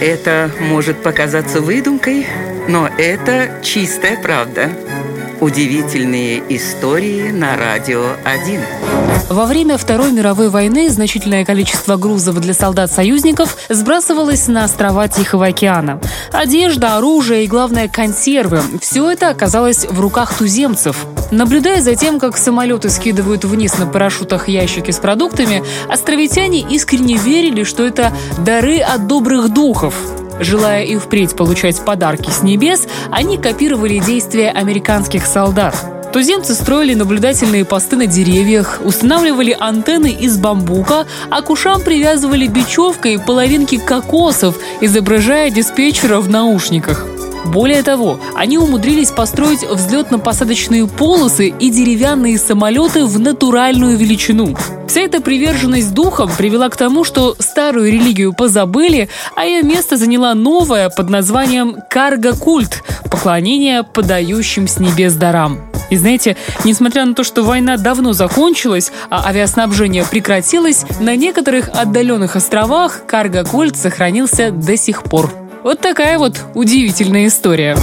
Это может показаться выдумкой, но это чистая правда. Удивительные истории на радио 1. Во время Второй мировой войны значительное количество грузов для солдат-союзников сбрасывалось на острова Тихого океана. Одежда, оружие и, главное, консервы – все это оказалось в руках туземцев. Наблюдая за тем, как самолеты скидывают вниз на парашютах ящики с продуктами, островитяне искренне верили, что это дары от добрых духов. Желая и впредь получать подарки с небес, они копировали действия американских солдат. Туземцы строили наблюдательные посты на деревьях, устанавливали антенны из бамбука, а к ушам привязывали бечевкой половинки кокосов, изображая диспетчера в наушниках. Более того, они умудрились построить взлетно-посадочные полосы и деревянные самолеты в натуральную величину. Вся эта приверженность духом привела к тому, что старую религию позабыли, а ее место заняла новая под названием карго-культ – поклонение подающим с небес дарам. И знаете, несмотря на то, что война давно закончилась, а авиаснабжение прекратилось, на некоторых отдаленных островах карго-культ сохранился до сих пор. Вот такая вот удивительная история.